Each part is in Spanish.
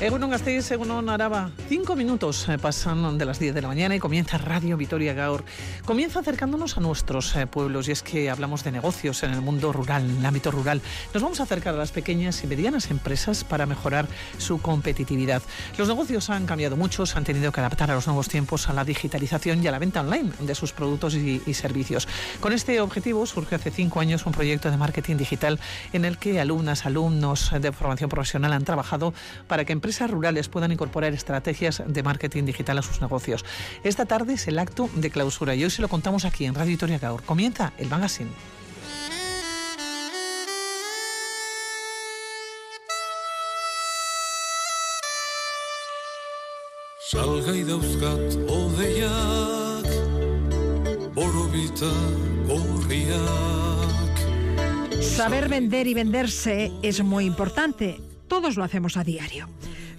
Egunon Gasteiz, Egunon Araba. Cinco minutos eh, pasan de las 10 de la mañana y comienza Radio Vitoria Gaur. Comienza acercándonos a nuestros eh, pueblos y es que hablamos de negocios en el mundo rural, en el ámbito rural. Nos vamos a acercar a las pequeñas y medianas empresas para mejorar su competitividad. Los negocios han cambiado mucho, se han tenido que adaptar a los nuevos tiempos, a la digitalización y a la venta online de sus productos y, y servicios. Con este objetivo surge hace cinco años un proyecto de marketing digital en el que alumnas, alumnos de formación profesional han trabajado para que empresas empresas rurales puedan incorporar estrategias de marketing digital a sus negocios. Esta tarde es el acto de clausura y hoy se lo contamos aquí en Radio Victoria Gaur. Comienza el magazine. Salgai dauzkat odeiak, borobita gorriak. Saber vender y venderse es muy importante. Todos lo hacemos a diario.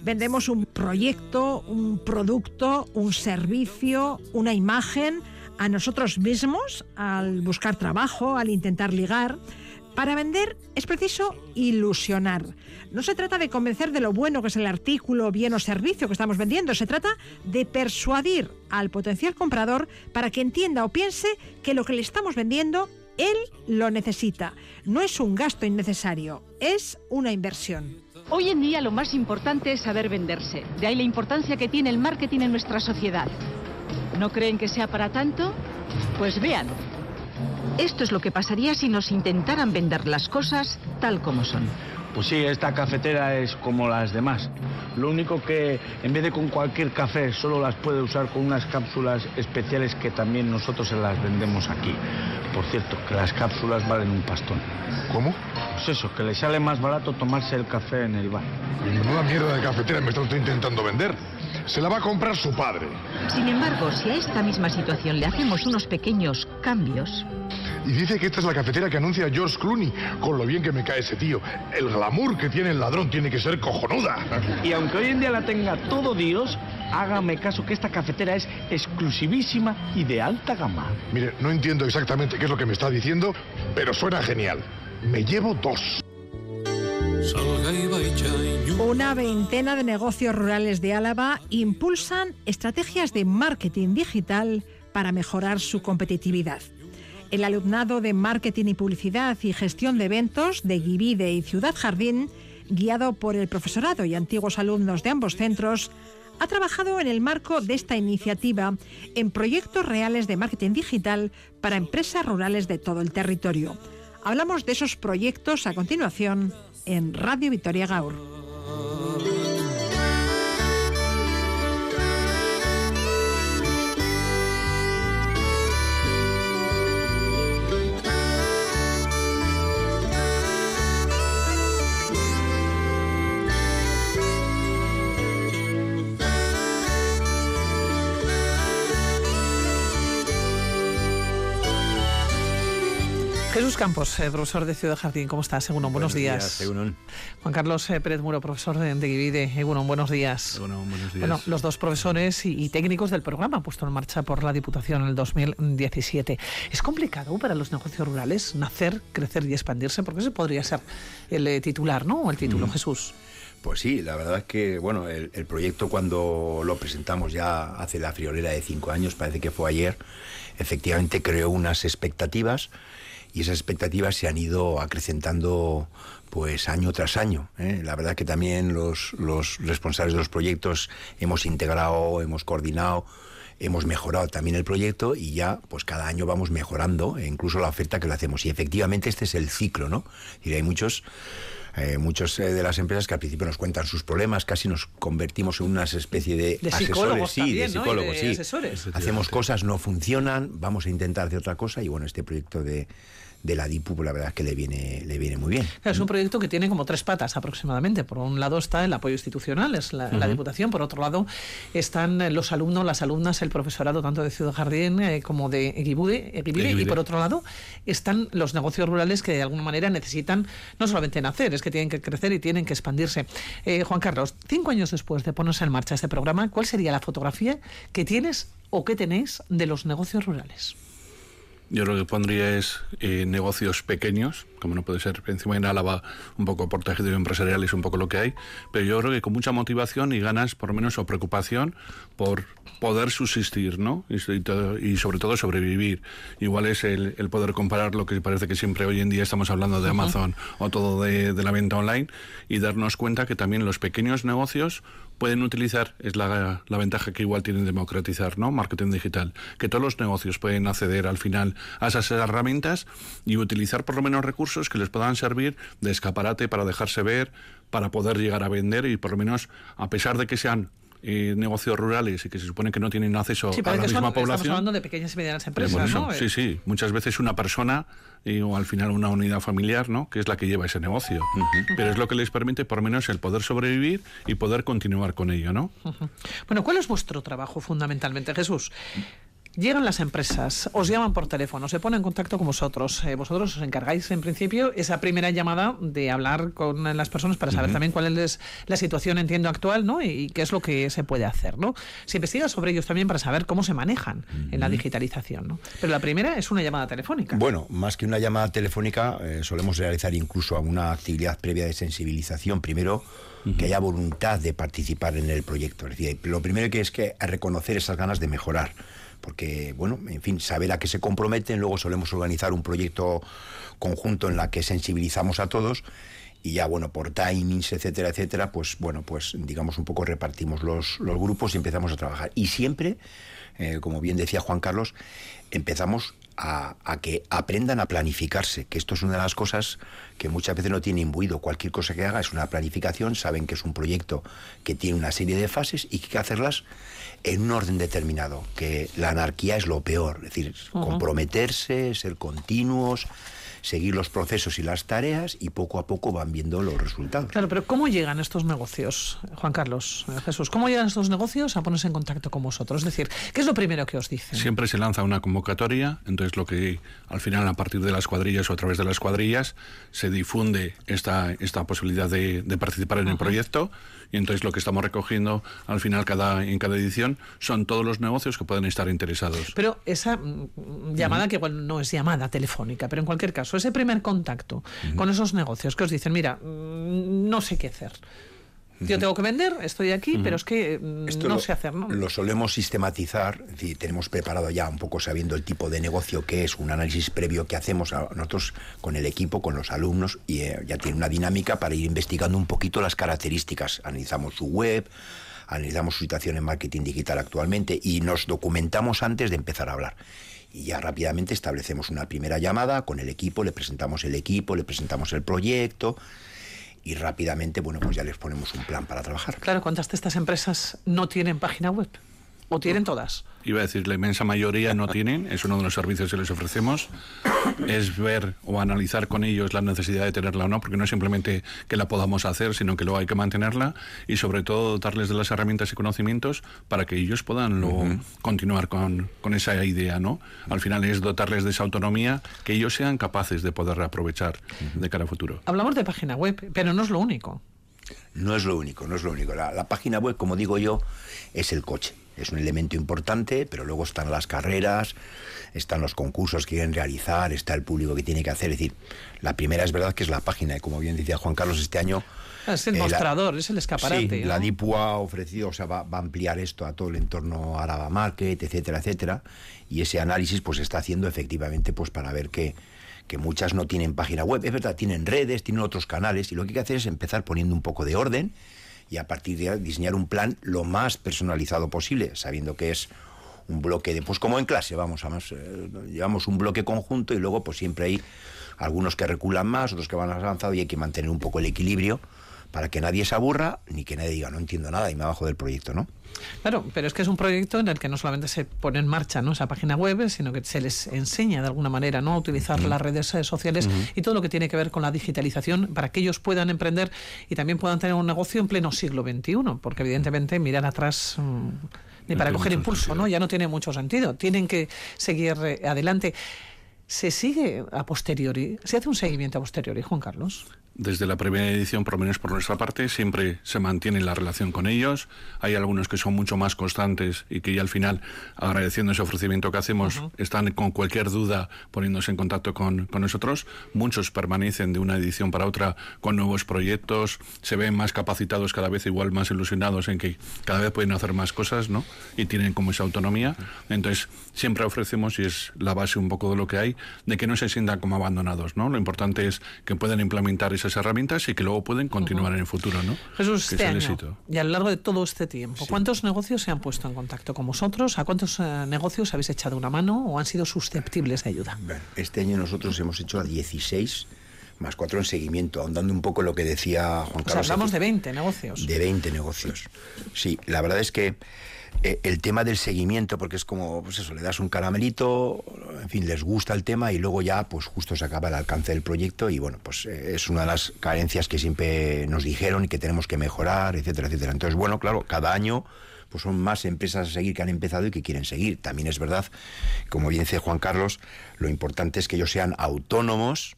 Vendemos un proyecto, un producto, un servicio, una imagen a nosotros mismos al buscar trabajo, al intentar ligar. Para vender es preciso ilusionar. No se trata de convencer de lo bueno que es el artículo, bien o servicio que estamos vendiendo, se trata de persuadir al potencial comprador para que entienda o piense que lo que le estamos vendiendo él lo necesita. No es un gasto innecesario, es una inversión. Hoy en día lo más importante es saber venderse. De ahí la importancia que tiene el marketing en nuestra sociedad. ¿No creen que sea para tanto? Pues vean. Esto es lo que pasaría si nos intentaran vender las cosas tal como son. Pues sí, esta cafetera es como las demás. Lo único que en vez de con cualquier café solo las puede usar con unas cápsulas especiales que también nosotros se las vendemos aquí. Por cierto, que las cápsulas valen un pastón. ¿Cómo? Pues eso, que le sale más barato tomarse el café en el bar. Menuda mierda de cafetera me está usted intentando vender. Se la va a comprar su padre. Sin embargo, si a esta misma situación le hacemos unos pequeños cambios, Y dice que esta es la cafetera que anuncia George Clooney. Con lo bien que me cae ese tío. El glamour que tiene el ladrón tiene que ser cojonuda. Y aunque hoy en día la tenga todo Dios, hágame caso que esta cafetera es exclusivísima y de alta gama. Mire, no entiendo exactamente qué es lo que me está diciendo, pero suena genial. Me llevo dos. Una veintena de negocios rurales de Álava impulsan estrategias de marketing digital para mejorar su competitividad. El alumnado de Marketing y Publicidad y Gestión de Eventos de Guivide y Ciudad Jardín, guiado por el profesorado y antiguos alumnos de ambos centros, ha trabajado en el marco de esta iniciativa en proyectos reales de marketing digital para empresas rurales de todo el territorio. Hablamos de esos proyectos a continuación en Radio Victoria Gaur. Campos, eh, profesor de Ciudad Jardín, ¿cómo estás? Egunon, buenos, días. Egunon. Juan Carlos eh, Pérez Muro, profesor de, de Guivide, Egunon, buenos días. Egunon, buenos días. Bueno, los dos profesores y, y técnicos del programa puesto en marcha por la Diputación en el 2017. ¿Es complicado para los negocios rurales nacer, crecer y expandirse? Porque ese podría ser el eh, titular, ¿no? O el título, Jesús. Pues sí, la verdad es que bueno, el, el proyecto cuando lo presentamos ya hace la friolera de cinco años, parece que fue ayer, efectivamente creó unas expectativas y esas expectativas se han ido acrecentando pues año tras año. ¿eh? La verdad que también los, los responsables de los proyectos hemos integrado, hemos coordinado, hemos mejorado también el proyecto y ya pues cada año vamos mejorando e incluso la oferta que le hacemos. Y efectivamente este es el ciclo, ¿no? Y hay muchos eh, muchos eh, de las empresas que al principio nos cuentan sus problemas, casi nos convertimos en una especie de, De asesores, psicólogos sí, también, de psicólogos, de sí. asesores. Hacemos cosas, no funcionan, vamos a intentar hacer otra cosa y bueno, este proyecto de, de la DIPU, pues la verdad es que le viene, le viene muy bien. Es un proyecto que tiene como tres patas aproximadamente. Por un lado está el apoyo institucional, es la, la Diputación. Por otro lado están eh, los alumnos, las alumnas, el profesorado tanto de Ciudad Jardín eh, como de Eguibide. Y por otro lado están los negocios rurales que de alguna manera necesitan no solamente nacer, es que tienen que crecer y tienen que expandirse. Eh, Juan Carlos, cinco años después de ponerse en marcha este programa, ¿cuál sería la fotografía que tienes o que tenéis de los negocios rurales? Yo lo que pondría es eh, negocios pequeños, como no puede ser encima en Álava, un poco por tejido empresarial es un poco lo que hay, pero yo creo que con mucha motivación y ganas, por lo menos, o preocupación por poder subsistir, ¿no? Y, y todo- y sobre todo sobrevivir. Igual es el, el poder comparar lo que parece que siempre hoy en día estamos hablando de Amazon o todo de, de la venta online y darnos cuenta que también los pequeños negocios pueden utilizar, es la, la ventaja que igual tienen democratizar, ¿no? Marketing digital, que todos los negocios pueden acceder al final a esas herramientas y utilizar por lo menos recursos que les puedan servir de escaparate para dejarse ver, para poder llegar a vender y por lo menos, a pesar de que sean eh, negocios rurales y que se supone que no tienen acceso Sí, a la que son- misma estamos población. hablando de pequeñas y medianas Pero empresas, por eso, ¿no? Sí, sí. Muchas veces una persona eh, o al final una unidad familiar, ¿no? Que es la que lleva ese negocio. Pero es lo que les permite, por lo menos, el poder sobrevivir y poder continuar con ello, ¿no? Bueno, ¿cuál es vuestro trabajo fundamentalmente, Jesús? Llegan las empresas, os llaman por teléfono, se ponen en contacto con vosotros. Eh, vosotros os encargáis, en principio, esa primera llamada de hablar con las personas para saber también cuál es la situación, entiendo, actual, ¿no? Y, qué es lo que se puede hacer, ¿no? Se investiga sobre ellos también para saber cómo se manejan en la digitalización, ¿no? Pero la primera es una llamada telefónica. Bueno, más que una llamada telefónica, eh, solemos realizar incluso una actividad previa de sensibilización. Primero, que haya voluntad de participar en el proyecto. Es decir, lo primero que es que reconocer esas ganas de mejorar. Porque, bueno, en fin, saber a qué se comprometen. Luego solemos organizar un proyecto conjunto en la que sensibilizamos a todos y ya bueno por timings etcétera etcétera pues bueno pues digamos un poco repartimos los, los grupos y empezamos a trabajar y siempre eh, como bien decía Juan Carlos empezamos a, a que aprendan a planificarse que esto es una de las cosas que muchas veces no tiene imbuido cualquier cosa que haga es una planificación saben que es un proyecto que tiene una serie de fases y que hay que hacerlas en un orden determinado que la anarquía es lo peor es decir comprometerse ser continuos seguir los procesos y las tareas y poco a poco van viendo los resultados. Claro, pero ¿cómo llegan estos negocios, Juan Carlos, eh, Jesús? ¿Cómo llegan estos negocios a ponerse en contacto con vosotros? Es decir, ¿qué es lo primero que os dicen? Siempre se lanza una convocatoria, entonces lo que al final a partir de las cuadrillas o a través de las cuadrillas se difunde esta, esta posibilidad de, de participar en el proyecto y entonces lo que estamos recogiendo al final cada, en cada edición son todos los negocios que pueden estar interesados. Pero esa mm, llamada, que igual no es llamada telefónica, pero en cualquier caso, ese primer contacto con esos negocios que os dicen, mira, mm, no sé qué hacer. Yo tengo que vender, estoy aquí, pero es que mm, Esto no lo, sé hacer, ¿no? Lo solemos sistematizar, es decir, tenemos preparado ya un poco sabiendo el tipo de negocio que es, un análisis previo que hacemos a nosotros con el equipo, con los alumnos, y eh, ya tiene una dinámica para ir investigando un poquito las características. Analizamos su web, analizamos su situación en marketing digital actualmente y nos documentamos antes de empezar a hablar. Y ya rápidamente establecemos una primera llamada con el equipo, le presentamos el equipo, le presentamos el proyecto y rápidamente, bueno, pues ya les ponemos un plan para trabajar. Claro, ¿cuántas de estas empresas no tienen página web? ¿O tienen todas? Iba a decir, la inmensa mayoría no tienen, es uno de los servicios que les ofrecemos, es ver o analizar con ellos la necesidad de tenerla o no, porque no es simplemente que la podamos hacer, sino que luego hay que mantenerla y sobre todo darles de las herramientas y conocimientos para que ellos puedan luego continuar con, con esa idea, ¿no? Al final es dotarles de esa autonomía que ellos sean capaces de poder aprovechar de cara a futuro. Hablamos de página web, pero no es lo único. No es lo único, no es lo único. La, la página web, como digo yo, es el coche. Es un elemento importante, pero luego están las carreras, están los concursos que quieren realizar, está el público que tiene que hacer. Es decir, la primera es verdad que es la página, y como bien decía Juan Carlos, este año... Es el eh, la- mostrador, es el escaparate. Sí, ¿no? la DIPU ha ofrecido, o sea, va, va a ampliar esto a todo el entorno Araba Market, etcétera, etcétera. Y ese análisis pues se está haciendo efectivamente pues para ver que, que muchas no tienen página web. Es verdad, tienen redes, tienen otros canales y lo que hay que hacer es empezar poniendo un poco de orden y a partir de ahí diseñar un plan lo más personalizado posible, sabiendo que es un bloque de, pues como en clase, vamos, además, eh, llevamos un bloque conjunto y luego pues siempre hay algunos que reculan más, otros que van más avanzado y hay que mantener un poco el equilibrio para que nadie se aburra ni que nadie diga no entiendo nada y me bajo del proyecto, ¿no? Claro, pero es que es un proyecto en el que no solamente se pone en marcha ¿no? esa página web, sino que se les enseña de alguna manera ¿no? a utilizar las redes sociales y todo lo que tiene que ver con la digitalización para que ellos puedan emprender y también puedan tener un negocio en pleno siglo XXI, porque evidentemente mirar atrás mm, ni No para coger impulso, sentido. ¿no? Ya no tiene mucho sentido. Tienen que seguir eh, adelante. Se sigue a posteriori, se hace un seguimiento a posteriori, Juan Carlos. Desde la primera edición, por lo menos por nuestra parte, siempre se mantiene la relación con ellos. Hay algunos que son mucho más constantes y que ya al final, agradeciendo ese ofrecimiento que hacemos, están con cualquier duda poniéndose en contacto con, con, nosotros. Muchos permanecen de una edición para otra con nuevos proyectos, se ven más capacitados cada vez, igual más ilusionados en que cada vez pueden hacer más cosas, ¿no? Y tienen como esa autonomía. Entonces, siempre ofrecemos, y es la base un poco de lo que hay, de que no se sientan como abandonados, ¿no? Lo importante es que puedan implementar esas herramientas y que luego pueden continuar uh -huh. en el futuro, ¿no? Jesús, este año, y a lo largo de todo este tiempo, sí. ¿cuántos negocios se han puesto en contacto con vosotros? ¿A cuántos uh, negocios habéis echado una mano o han sido susceptibles de ayuda? Bueno, este año nosotros hemos hecho a 16 más cuatro en seguimiento, ahondando un poco lo que decía Juan Carlos. O sea, hablamos de 20 negocios. De 20 negocios. Sí, la verdad es que eh, el tema del seguimiento, porque es como, pues eso, le das un caramelito, en fin, les gusta el tema y luego ya, pues justo se acaba el alcance del proyecto y bueno, pues eh, es una de las carencias que siempre nos dijeron y que tenemos que mejorar, etcétera, etcétera. Entonces, bueno, claro, cada año pues son más empresas a seguir que han empezado y que quieren seguir. También es verdad, como bien dice Juan Carlos, lo importante es que ellos sean autónomos,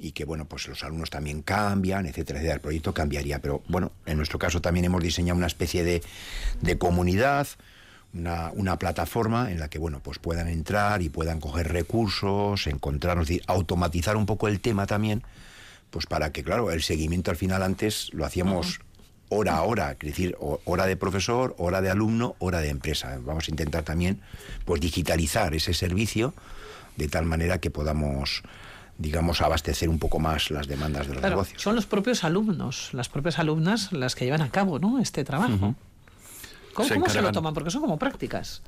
y que bueno pues los alumnos también cambian etcétera, etcétera. El proyecto cambiaría pero bueno en nuestro caso también hemos diseñado una especie de, de comunidad una, una, plataforma en la que bueno pues puedan entrar y puedan coger recursos encontrarnos decir, automatizar un poco el tema también pues para que claro el seguimiento al final antes lo hacíamos hora a hora, es decir, hora de profesor, hora de alumno, hora de empresa. Vamos a intentar también pues digitalizar ese servicio de tal manera que podamos digamos, abastecer un poco más las demandas de los claro, negocios. Son los propios alumnos, las propias alumnas las que llevan a cabo ¿no? este trabajo. Uh -huh. ¿Cómo, se, ¿cómo se, lo toman? Porque son como prácticas.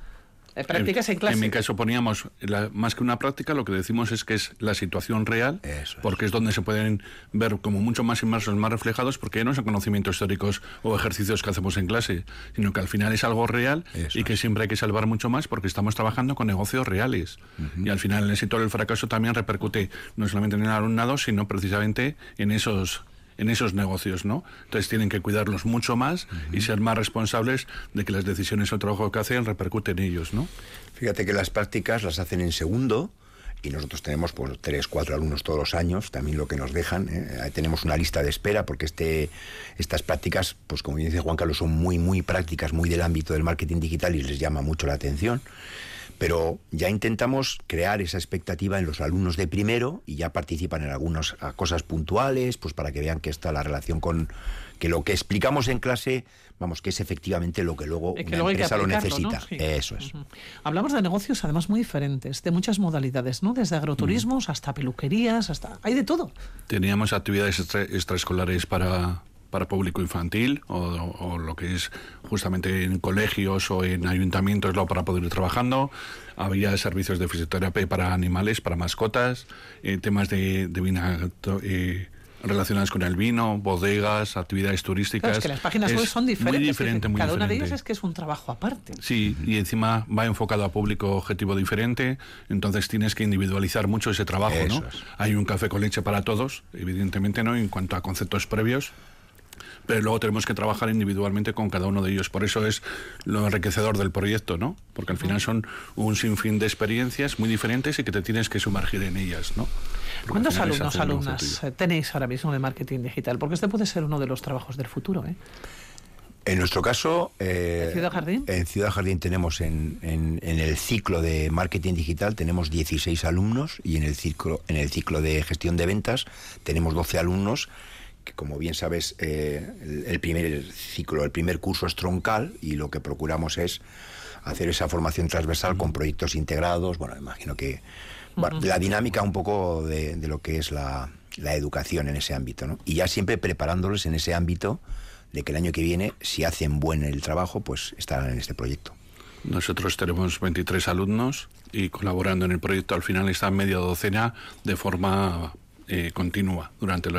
Eh, prácticas en, en, clase. En mi caso poníamos, la, más que una práctica, lo que decimos es que es la situación real, Eso porque es donde se pueden ver como mucho más inmersos, más reflejados, porque no son conocimientos históricos o ejercicios que hacemos en clase, sino que al final es algo real Eso y que es. siempre hay que salvar mucho más porque estamos trabajando con negocios reales. Uh -huh. Y al final el éxito o el fracaso también repercute no solamente en el alumnado, sino precisamente en esos en esos negocios, ¿no? Entonces tienen que cuidarlos mucho más uh -huh. y ser más responsables de que las decisiones o trabajo que hacen repercuten en ellos, ¿no? Fíjate que las prácticas las hacen en segundo y nosotros tenemos pues tres, cuatro alumnos todos los años, también lo que nos dejan, ¿eh? tenemos una lista de espera porque este, estas prácticas, pues como dice Juan Carlos, son muy, muy prácticas, muy del ámbito del marketing digital y les llama mucho la atención pero ya intentamos crear esa expectativa en los alumnos de primero y ya participan en algunas cosas puntuales, pues para que vean que está la relación con que lo que explicamos en clase, vamos, que es efectivamente lo que luego que una luego empresa lo necesita. ¿no? Sí. Eso es. Uh -huh. Hablamos de negocios además muy diferentes, de muchas modalidades, ¿no? Desde agroturismos uh -huh. hasta peluquerías, hasta hay de todo. Teníamos actividades extra extraescolares para para público infantil o, o, lo que es justamente en colegios o en ayuntamientos lo para poder ir trabajando. Había servicios de fisioterapia para animales, para mascotas, eh, temas de, de vinato, eh, relacionadas con el vino, bodegas, actividades turísticas. Claro, es que las páginas web son diferentes. Muy diferente, muy cada diferente. una de ellas es que es un trabajo aparte. Sí, y encima va enfocado a público objetivo diferente, entonces tienes que individualizar mucho ese trabajo, Eso ¿no? es. Hay un café con leche para todos, evidentemente, ¿no? En cuanto a conceptos previos pero luego tenemos que trabajar individualmente con cada uno de ellos. Por eso es lo enriquecedor del proyecto, ¿no? Porque al final son un sinfín de experiencias muy diferentes y que te tienes que sumergir en ellas, ¿no? Porque ¿Cuántos alumnos, alumnas eh, tenéis ahora mismo de marketing digital? Porque este puede ser uno de los trabajos del futuro, ¿eh? En nuestro caso, eh, ¿En Ciudad Jardín? En Ciudad Jardín tenemos en, en, en, el ciclo de marketing digital tenemos 16 alumnos y en el ciclo, en el ciclo de gestión de ventas tenemos 12 alumnos que como bien sabes eh, el, el, primer ciclo, el primer curso es troncal y lo que procuramos es hacer esa formación transversal con proyectos integrados, bueno, imagino que la dinámica un poco de, de lo que es la, la, educación en ese ámbito, ¿no? Y ya siempre preparándoles en ese ámbito de que el año que viene, si hacen buen el trabajo, pues estarán en este proyecto. Nosotros tenemos 23 alumnos y colaborando en el proyecto al final está media docena de forma eh, continua durante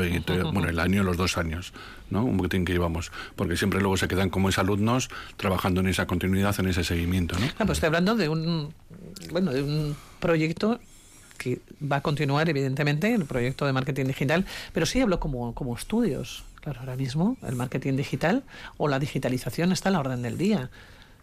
bueno, el año, los dos años, ¿no? Un boletín que llevamos, porque siempre luego se quedan como alumnos trabajando en esa continuidad, en ese seguimiento, ¿no? Ah, pues estoy hablando de un, bueno, de un proyecto que va a continuar, evidentemente, el proyecto de marketing digital, pero sí hablo como, como estudios. Claro, ahora mismo el marketing digital o la digitalización está a la orden del día.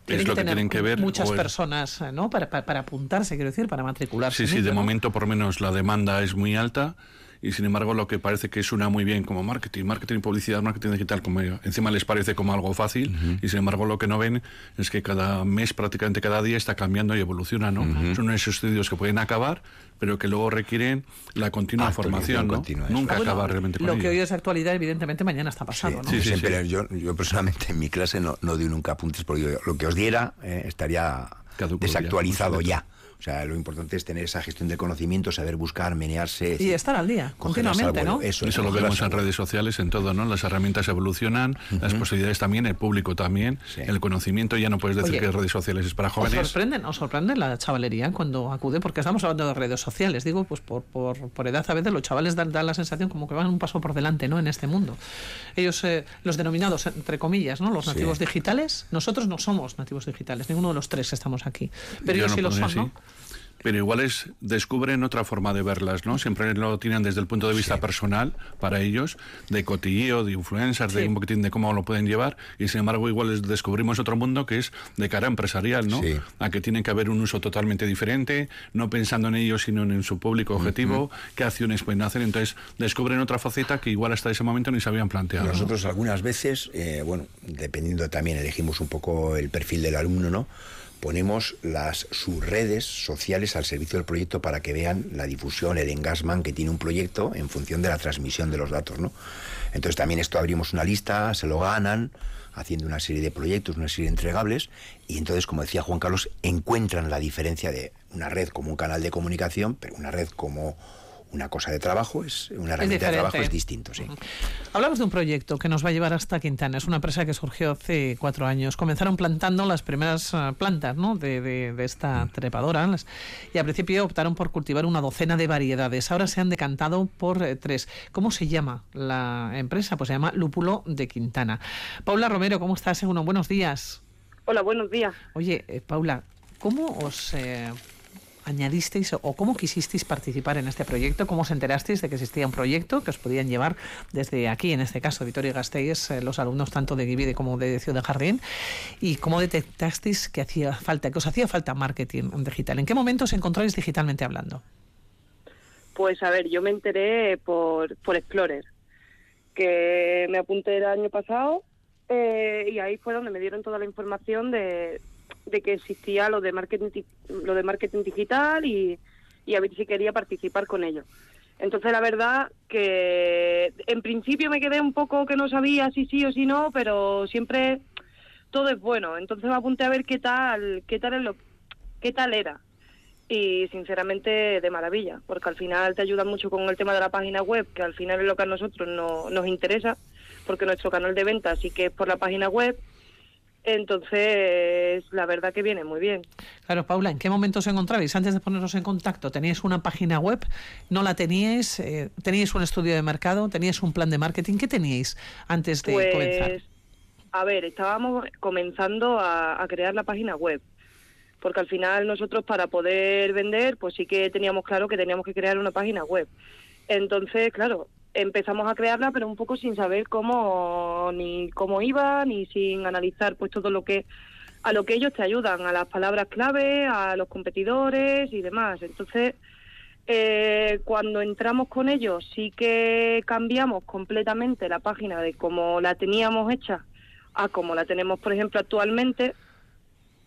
Tienen es lo que que tienen que ver. muchas el- personas, eh, ¿no? Para, para, para apuntarse, quiero decir, para matricularse. Sí, sí, de ¿no? momento por menos la demanda es muy alta y sin embargo lo que parece que suena muy bien como marketing, marketing, publicidad, marketing digital, como encima les parece como algo fácil y sin embargo lo que no ven es que cada mes, prácticamente cada día está cambiando y evoluciona, ¿no? Son esos estudios que pueden acabar pero que luego requieren la continua Actualización formación, ¿no? continua, eso. Nunca Ah, bueno, acaba realmente con Lo que ello. hoy es actualidad, evidentemente, mañana está pasado, ¿no? Sí, sí, Siempre, sí. Yo, yo personalmente en mi clase no, no doy nunca apuntes porque yo- lo que os diera eh, estaría Caduco desactualizado ya. O sea, lo importante es tener esa gestión del conocimiento, saber buscar, menearse. Y estar al día, continuamente. ¿no? Eso, Eso lo vemos en redes sociales, en todo, ¿no? Las herramientas evolucionan, las posibilidades también, el público también, Sí. el conocimiento, ya no puedes decir Oye, que redes sociales es para ¿Os jóvenes. sorprenden, os sorprende la chavalería cuando acude? Porque estamos hablando de redes sociales. Digo, pues por, por, por edad a veces los chavales dan, dan la sensación como que van un paso por delante, ¿no? En este mundo. Ellos, eh, los denominados, entre comillas, ¿no? Los Sí. nativos digitales. Nosotros no somos nativos digitales, ninguno de los tres estamos aquí. Pero Yo ellos no sí lo son, ¿no? Pero igual es, descubren otra forma de verlas, ¿no? Siempre lo tienen desde el punto de vista personal para ellos, de cotilleo, de influencers, Sí. de un poquitín de cómo lo pueden llevar, y sin embargo igual les descubrimos otro mundo que es de cara empresarial, ¿no? Sí. A que tiene que haber un uso totalmente diferente, no pensando en ellos, sino en su público objetivo, qué acciones pueden hacer, entonces descubren otra faceta que igual hasta ese momento ni se habían planteado. ¿no? Nosotros algunas veces, eh, bueno, dependiendo también, elegimos un poco el perfil del alumno, ¿no? Ponemos las sus redes sociales al servicio del proyecto para que vean la difusión, el engagement que tiene un proyecto en función de la transmisión de los datos, ¿no? Entonces también esto abrimos una lista, se lo ganan, haciendo una serie de proyectos, una serie de entregables, y entonces, como decía Juan Carlos, encuentran la diferencia de una red como un canal de comunicación, pero una red como una cosa de trabajo, es una herramienta de trabajo es distinto, sí. Hablamos de un proyecto que nos va a llevar hasta Quintana. Es una empresa que surgió hace cuatro años. Comenzaron plantando las primeras eh, plantas ¿no? de, de- de esta trepadora las- y al principio optaron por cultivar una docena de variedades. Ahora se han decantado por eh, tres. ¿Cómo se llama la empresa? Pues se llama Lúpulo de Quintana. Paula Romero, ¿cómo estás? Bueno, buenos días. Hola, buenos días. Oye, eh, Paula, ¿cómo os eh, añadisteis o cómo quisisteis participar en este proyecto? ¿Cómo os enterasteis de que existía un proyecto que os podían llevar desde aquí, en este caso, Vitoria Gasteiz, eh, los alumnos tanto de Givide como de Ciudad Jardín? ¿Y cómo detectasteis que hacía falta, que os hacía falta marketing digital? ¿En qué momento os encontráis digitalmente hablando? Pues a ver, yo me enteré por, por Explorer, que me apunté el año pasado eh, y ahí fue donde me dieron toda la información de, de que existía lo de marketing lo de marketing digital y, y a ver si quería participar con ello. Entonces la verdad que en principio me quedé un poco que no sabía si sí o si no, pero siempre todo es bueno. Entonces me apunté a ver qué tal, qué tal es lo, qué tal era y sinceramente de maravilla, porque al final te ayuda mucho con el tema de la página web, que al final es lo que a nosotros no, nos interesa, porque nuestro canal de venta sí que es por la página web, entonces la verdad que viene muy bien. Claro, Paula, ¿en qué momento os encontrabais? Antes de poneros en contacto, ¿teníais una página web? ¿No la teníais? Eh, ¿Teníais un estudio de mercado? ¿Teníais un plan de marketing? ¿Qué teníais antes de comenzar? Pues, a ver, estábamos comenzando a, a crear la página web, porque al final nosotros para poder vender, pues sí que teníamos claro que teníamos que crear una página web. Entonces, claro, empezamos a crearla, pero un poco sin saber cómo ni cómo iba, ni sin analizar pues todo lo que a lo que ellos te ayudan, a las palabras clave, a los competidores y demás. Entonces, eh, cuando entramos con ellos sí que cambiamos completamente la página de cómo la teníamos hecha a como la tenemos, por ejemplo, actualmente.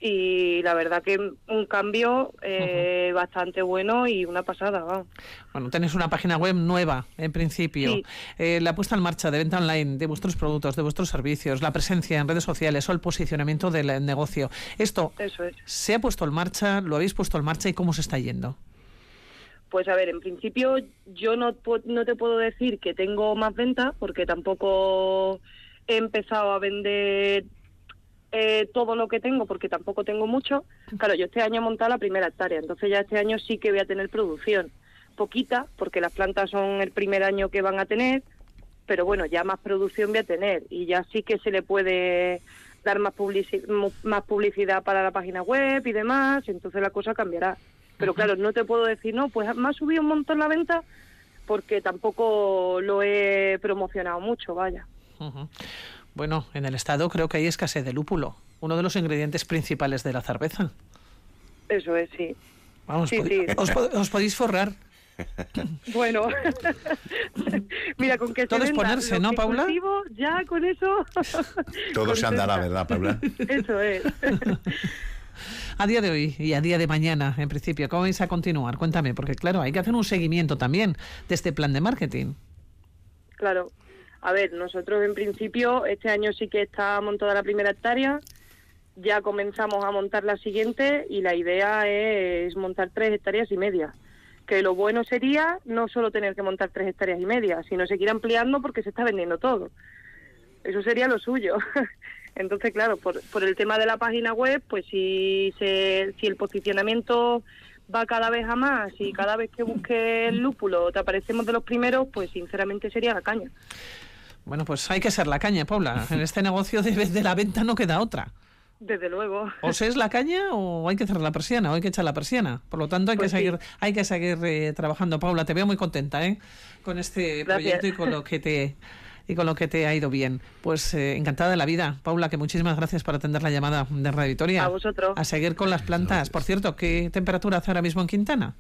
Y la verdad que un cambio eh, bastante bueno y una pasada. Bueno, tenéis una página web nueva, en principio. Sí. Eh, la puesta en marcha de venta online de vuestros productos, de vuestros servicios, la presencia en redes sociales o el posicionamiento del negocio. Esto Eso es. se ha puesto en marcha, lo habéis puesto en marcha y cómo se está yendo. Pues a ver, en principio yo no, no te puedo decir que tengo más ventas porque tampoco he empezado a vender eh, todo lo que tengo porque tampoco tengo mucho. Claro, yo este año he montado la primera hectárea, entonces ya este año sí que voy a tener producción. Poquita, porque las plantas son el primer año que van a tener, pero bueno, ya más producción voy a tener y ya sí que se le puede dar más, publici- más publicidad para la página web y demás, entonces la cosa cambiará. Pero claro, no te puedo decir, no, pues me ha subido un montón la venta porque tampoco lo he promocionado mucho, vaya. Ujú. Bueno, en el Estado creo que hay escasez de lúpulo. uno de los ingredientes principales de la cerveza. Eso es, sí. Vamos, Sí, pod- sí. Os, po- os podéis forrar. Bueno, mira, con que Todo se es ponerse, ¿no, Paula? cultivo, ya con eso. Todo se andará. ¿verdad, Paula? Eso es. A día de hoy y a día de mañana, en principio, ¿cómo vais a continuar? Cuéntame, porque claro, hay que hacer un seguimiento también de este plan de marketing. Claro. A ver, nosotros en principio este año sí que está montada la primera hectárea. Ya comenzamos a montar la siguiente y la idea es montar tres hectáreas y media. Que lo bueno sería no solo tener que montar tres hectáreas y media, sino seguir ampliando porque se está vendiendo todo. Eso sería lo suyo. Entonces, claro, por, por el tema de la página web, pues si, se, si el posicionamiento va cada vez a más y cada vez que busques el lúpulo te aparecemos de los primeros, pues sinceramente sería la caña. Bueno, pues hay que ser la caña, Paula. En este negocio de, de la venta no queda otra. Desde luego. O se es la caña o hay que cerrar la persiana, o hay que echar la persiana. Por lo tanto, hay Pues que sí. seguir, hay que seguir eh, trabajando. Paula, te veo muy contenta, ¿eh? Con este Gracias. proyecto y con lo que te y con lo que te ha ido bien. Pues eh, encantada de la vida. Paula, que muchísimas gracias por atender la llamada de Radio Vitoria. A vosotros. A seguir con las plantas. Por cierto, ¿qué temperatura hace ahora mismo en Quintana?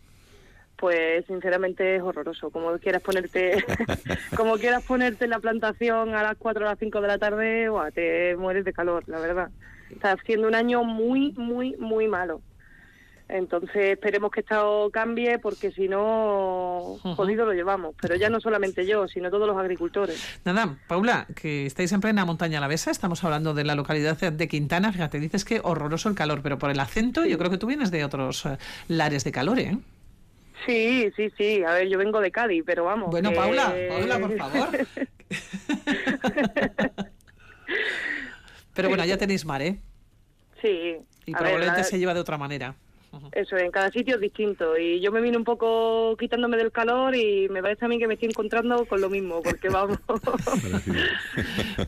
Pues sinceramente es horroroso. Como quieras ponerte, como quieras ponerte en la plantación a las 4 o las 5 de la tarde, buah, te mueres de calor, la verdad. Está haciendo un año muy, muy, muy malo. Entonces esperemos que esto cambie porque si no, jodido lo llevamos. Pero ya no solamente yo, sino todos los agricultores. Nada, Paula, que estáis en plena montaña alavesa, estamos hablando de la localidad de Quintana, fíjate, dices que horroroso el calor, pero por el acento yo creo que tú vienes de otros eh, lares de calor, ¿eh? Sí, sí, sí. A ver, yo vengo de Cádiz, pero vamos. Bueno, que- Paula, Paula, por favor. Pero bueno, ya tenéis mar, ¿eh? Sí. Y ver, probablemente la- se lleva de otra manera. Eso, en cada sitio es distinto. Y yo me vine un poco quitándome del calor y me parece a mí que me estoy encontrando con lo mismo, porque vamos.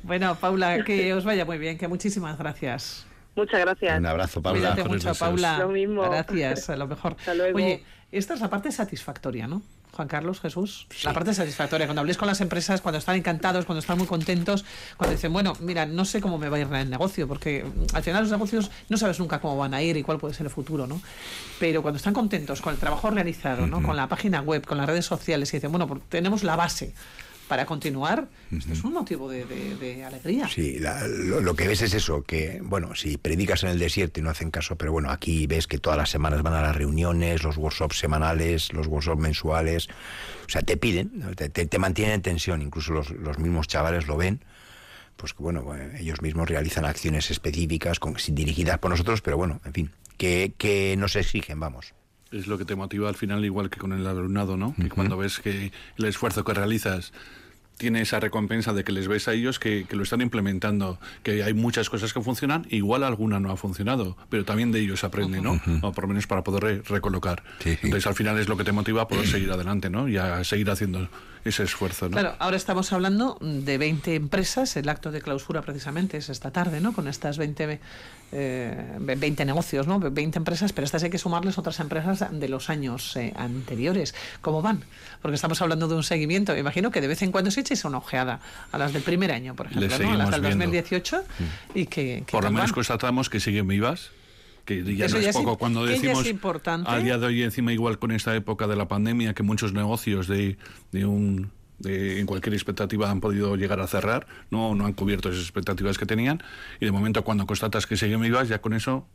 Bueno, Paula, que os vaya muy bien, que muchísimas gracias. Muchas gracias. Un abrazo, Paula. Cuídate mucho, Paula. Lo mismo. Gracias, a lo mejor. Hasta luego. Oye, esta es la parte satisfactoria, ¿no? Juan Carlos, Jesús, la parte satisfactoria, cuando habléis con las empresas, cuando están encantados, cuando están muy contentos, cuando dicen, bueno, mira, no sé cómo me va a ir el negocio, porque mm, al final los negocios no sabes nunca cómo van a ir y cuál puede ser el futuro, ¿no? Pero cuando están contentos con el trabajo realizado, ¿no? Con la página web, con las redes sociales y dicen, bueno, pues tenemos la base para continuar, esto es un motivo de, de- de alegría. Sí, la- lo, lo que ves es eso, que, bueno, si predicas en el desierto y no hacen caso, pero bueno, aquí ves que todas las semanas van a las reuniones, los workshops semanales, los workshops mensuales, o sea, te piden, te, te- te mantienen en tensión, incluso los, los mismos chavales lo ven, pues que bueno, eh, ellos mismos realizan acciones específicas con, dirigidas por nosotros, pero bueno, en fin, que, que nos exigen, vamos. Es lo que te motiva al final, igual que con el alumnado, ¿no? Que cuando ves que el esfuerzo que realizas tiene esa recompensa de que les ves a ellos que, que lo están implementando, que hay muchas cosas que funcionan, igual alguna no ha funcionado, pero también de ellos aprende, ¿no? O por lo menos para poder re- recolocar. Sí, sí. Entonces al final es lo que te motiva a poder seguir adelante, ¿no? Y a seguir haciendo ese esfuerzo, ¿no? Claro, ahora estamos hablando de 20 empresas, el acto de clausura precisamente es esta tarde, ¿no? Con estas 20, eh, 20 negocios, ¿no? 20 empresas, pero estas hay que sumarles otras empresas de los años eh, anteriores. ¿Cómo van? Porque estamos hablando de un seguimiento. Imagino que de vez en cuando se echéis una ojeada a las del primer año, por ejemplo, ¿no? a las del viendo. 2018 y que, que Por lo menos van. constatamos que siguen vivas, que ya Eso no ya es poco cuando decimos importante. a día de hoy encima igual con esta época de la pandemia que muchos negocios de, de un de- en cualquier expectativa han podido llegar a cerrar, no no han cubierto esas expectativas que tenían y de momento cuando constatas que siguen vivas ya con eso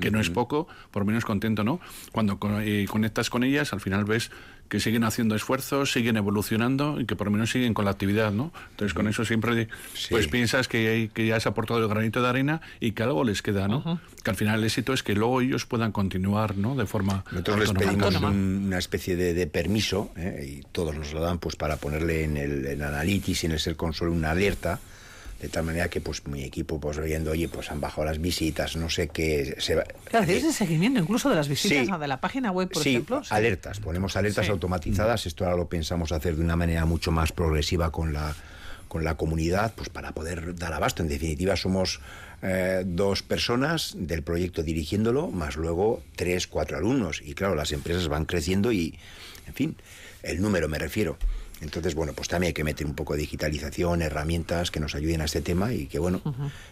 que no es poco, por menos contento, ¿no? Cuando eh, conectas con ellas, al final ves que siguen haciendo esfuerzos, siguen evolucionando y que por lo menos siguen con la actividad, ¿no? Entonces con eso siempre pues piensas que, hay- que ya has aportado el granito de arena y que algo les queda, ¿no? Que al final el éxito es que luego ellos puedan continuar, ¿no? De forma Nosotros les pedimos un- una especie de, de permiso ¿eh? y todos nos lo dan pues para ponerle en el en Analytics y en el Ser Console una alerta de tal manera que pues mi equipo pues viendo oye pues han bajado las visitas no sé qué se va- Claro, hacéis ese seguimiento incluso de las visitas Sí. de la página web, por sí, ejemplo. Sí. alertas, ponemos alertas Sí. automatizadas, esto ahora lo pensamos hacer de una manera mucho más progresiva con la con la comunidad, pues para poder dar abasto. En definitiva, somos eh, dos personas del proyecto dirigiéndolo, más luego tres, cuatro alumnos. Y claro, las empresas van creciendo y, en fin, el número me refiero. Entonces, bueno, pues también hay que meter un poco de digitalización, herramientas que nos ayuden a este tema y que, bueno,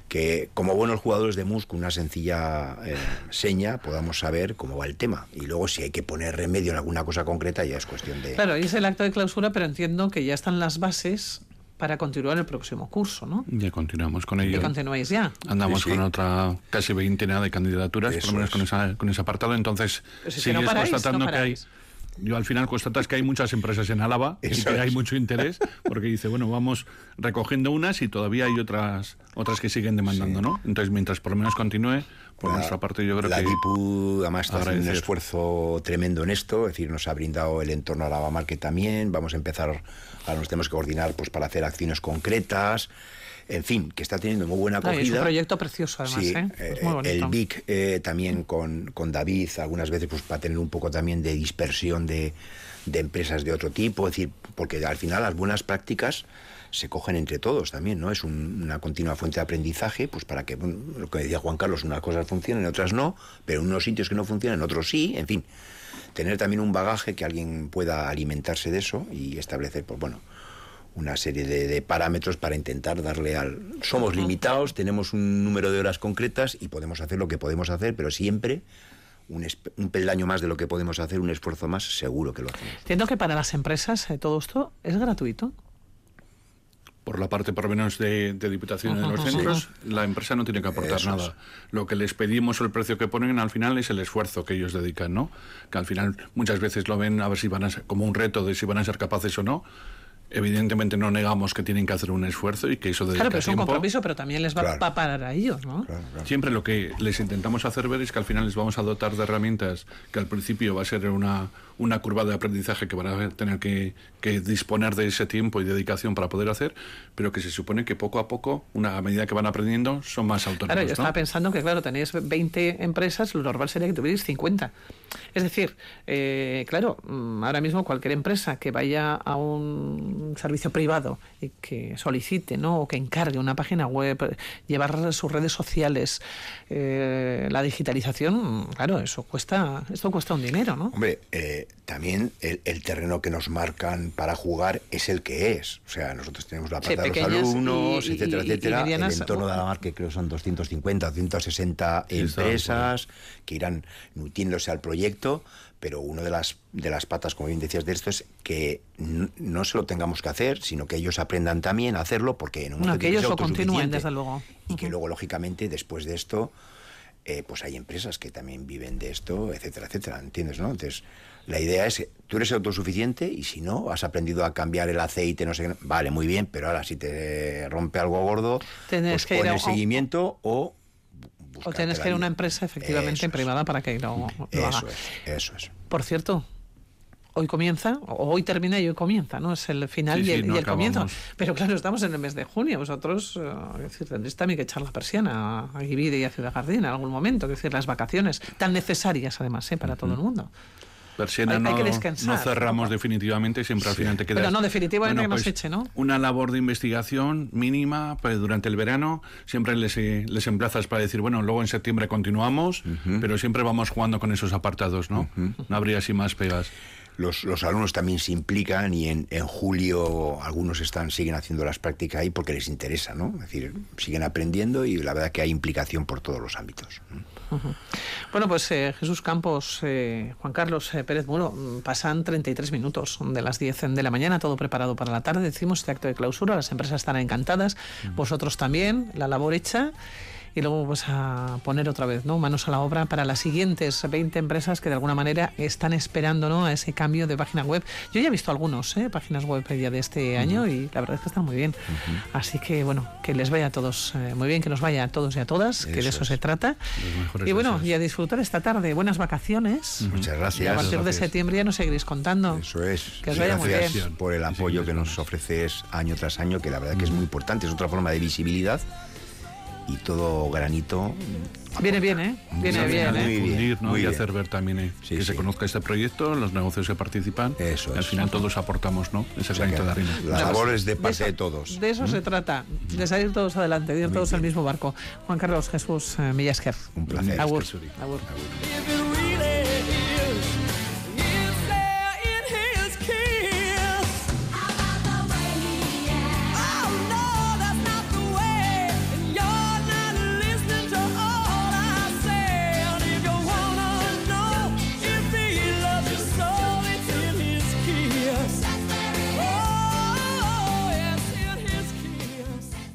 que como buenos jugadores de mus, con una sencilla eh, seña, podamos saber cómo va el tema. Y luego, si hay que poner remedio en alguna cosa concreta, ya es cuestión de... Claro, es el acto de clausura, pero entiendo que ya están las bases para continuar el próximo curso, ¿no? Ya continuamos con ello. Y continuáis ya. Andamos Sí, sí. con otra casi veintena de candidaturas, por lo menos es. con, esa, con ese apartado. Entonces, si sigues no paráis, constatando no que hay. Yo al final constatas que hay muchas empresas en Álava y que hay mucho interés, porque dice, bueno, vamos recogiendo unas y todavía hay otras otras que siguen demandando, ¿no? Entonces, mientras por lo menos continúe, por La- nuestra parte yo creo la que... DIPU además está haciendo un esfuerzo tremendo en esto, es decir, nos ha brindado el entorno a la Market también, vamos a empezar, ahora nos tenemos que coordinar pues para hacer acciones concretas, en fin, que está teniendo muy buena No, acogida. es un proyecto precioso, además, Sí, ¿eh? eh, Es muy bonito. el BIC eh, también con, con David, algunas veces pues para tener un poco también de dispersión de, de empresas de otro tipo, es decir, porque al final las buenas prácticas se cogen entre todos también, ¿no? Es un- una continua fuente de aprendizaje, pues para que, bueno, lo que decía Juan Carlos, unas cosas funcionen, otras no, pero en unos sitios que no funcionan, en otros sí, en fin. Tener también un bagaje que alguien pueda alimentarse de eso y establecer, pues bueno, una serie de, de parámetros para intentar darle al... Somos limitados, tenemos un número de horas concretas y podemos hacer lo que podemos hacer, pero siempre un, un peldaño más de lo que podemos hacer, un esfuerzo más, seguro que lo hacemos. Entiendo que para las empresas eh, todo esto es gratuito. por la parte por lo menos de, de Diputación de los centros, la empresa no tiene que aportar Eso es. nada. Lo que les pedimos o el precio que ponen al final es el esfuerzo que ellos dedican, ¿no? Que al final muchas veces lo ven a ver si van a ser, como un reto de si van a ser capaces o no. Evidentemente no negamos que tienen que hacer un esfuerzo y que eso dedica Claro, pero es un tiempo. compromiso, pero también les va Claro. a parar a ellos, ¿no? Siempre lo que les intentamos hacer ver es que al final les vamos a dotar de herramientas que al principio va a ser una, una curva de aprendizaje que van a tener que, que disponer de ese tiempo y dedicación para poder hacer, pero que se supone que poco a poco, una, a medida que van aprendiendo, son más autónomos. Claro, yo ¿no? estaba pensando que, claro, tenéis 20 empresas, lo normal sería que tuvierais 50. Es decir, eh, claro, mm, ahora mismo cualquier empresa que vaya a un servicio privado y que solicite, ¿no? O que encargue una página web, llevar sus redes sociales, eh, la digitalización, claro, eso cuesta, esto cuesta un dinero, ¿no? Hombre, eh, también el, el terreno que nos marcan para jugar es el que es. O sea, nosotros tenemos la Sí, parte de los alumnos, y- y- etcétera, y- y etcétera. medianas, el entorno de la uh, marca creo que son 250, 260 Sí, está empresas que irán nutriéndose al proyecto, pero una de las, de las patas, como bien decías, de esto es que n- no se lo tengamos que hacer, sino que ellos aprendan también a hacerlo, porque en un Bueno, momento que tiene ellos lo continúen, desde luego. Y que luego, lógicamente, después de esto, eh, pues hay empresas que también viven de esto, etcétera, etcétera, ¿entiendes? ¿no? Entonces, la idea es, tú eres autosuficiente y si no, has aprendido a cambiar el aceite, no sé qué, vale, muy bien, pero ahora si te rompe algo gordo, Tienes pues que ir pon a- el seguimiento o... O tienes que ir a una empresa efectivamente Eso es. privada para que lo, lo Eso haga. es, eso es. Por cierto, hoy comienza, o hoy termina y hoy comienza, ¿no? Es el final Sí, y sí, el, no y el comienzo. Pero claro, estamos en el mes de junio. Vosotros, eh, es decir, tendréis también que echar la persiana a Guivide y a Ciudad Jardín en algún momento. Es decir, las vacaciones, tan necesarias además, ¿eh? para todo el mundo. Persiana Hay- hay no, que descansar, no cerramos ¿no? definitivamente, siempre al final te quedas... Pero no, definitivamente que nos pues, eche, ¿no? Una labor de investigación mínima pues, durante el verano, siempre les, eh, les emplazas para decir, bueno, luego en septiembre continuamos, pero siempre vamos jugando con esos apartados, ¿no? No habría así más pegas. Los, los alumnos también se implican y en, en julio algunos están siguen haciendo las prácticas ahí porque les interesa, ¿no? Es decir, siguen aprendiendo y la verdad que hay implicación por todos los ámbitos. Bueno, pues eh, Jesús Campos, eh, Juan Carlos eh, Pérez Muro, mm, pasan 33 minutos de las 10 de la mañana, todo preparado para la tarde. Decimos este acto de clausura, las empresas estarán encantadas, vosotros también, la labor hecha. Y luego vamos a poner otra vez ¿no? manos a la obra para las siguientes 20 empresas que de alguna manera están esperando ¿no? a ese cambio de página web. Yo ya he visto algunos ¿eh? páginas web ya de este año y la verdad es que están muy bien. Así que bueno, que les vaya a todos eh, muy bien, que nos vaya a todos y a todas, que de Eso eso es. se trata. Y bueno, deseos. y a disfrutar esta tarde. Buenas vacaciones. Muchas Y a gracias. partir de Gracias. septiembre ya nos seguiréis contando. Eso es. Que os vaya muy Gracias bien. por el apoyo que nos ofreces año tras año, que la verdad que es muy importante, es otra forma de visibilidad y todo granito. Viene bien, ¿eh? Viene bien, bien, ¿eh? muy bien. difundir ¿no? y bien. hacer ver también eh, Sí, que sí. se conozca este proyecto, los negocios que participan. Eso y al final todos aportamos ¿no? ese O sea granito de arena. la Bueno, labor pues, es de parte de, eso- todos. De eso se trata, de salir todos adelante, de ir todos al mismo barco. Juan Carlos Jesús eh, Millasquer. Un placer. Agur. Agur.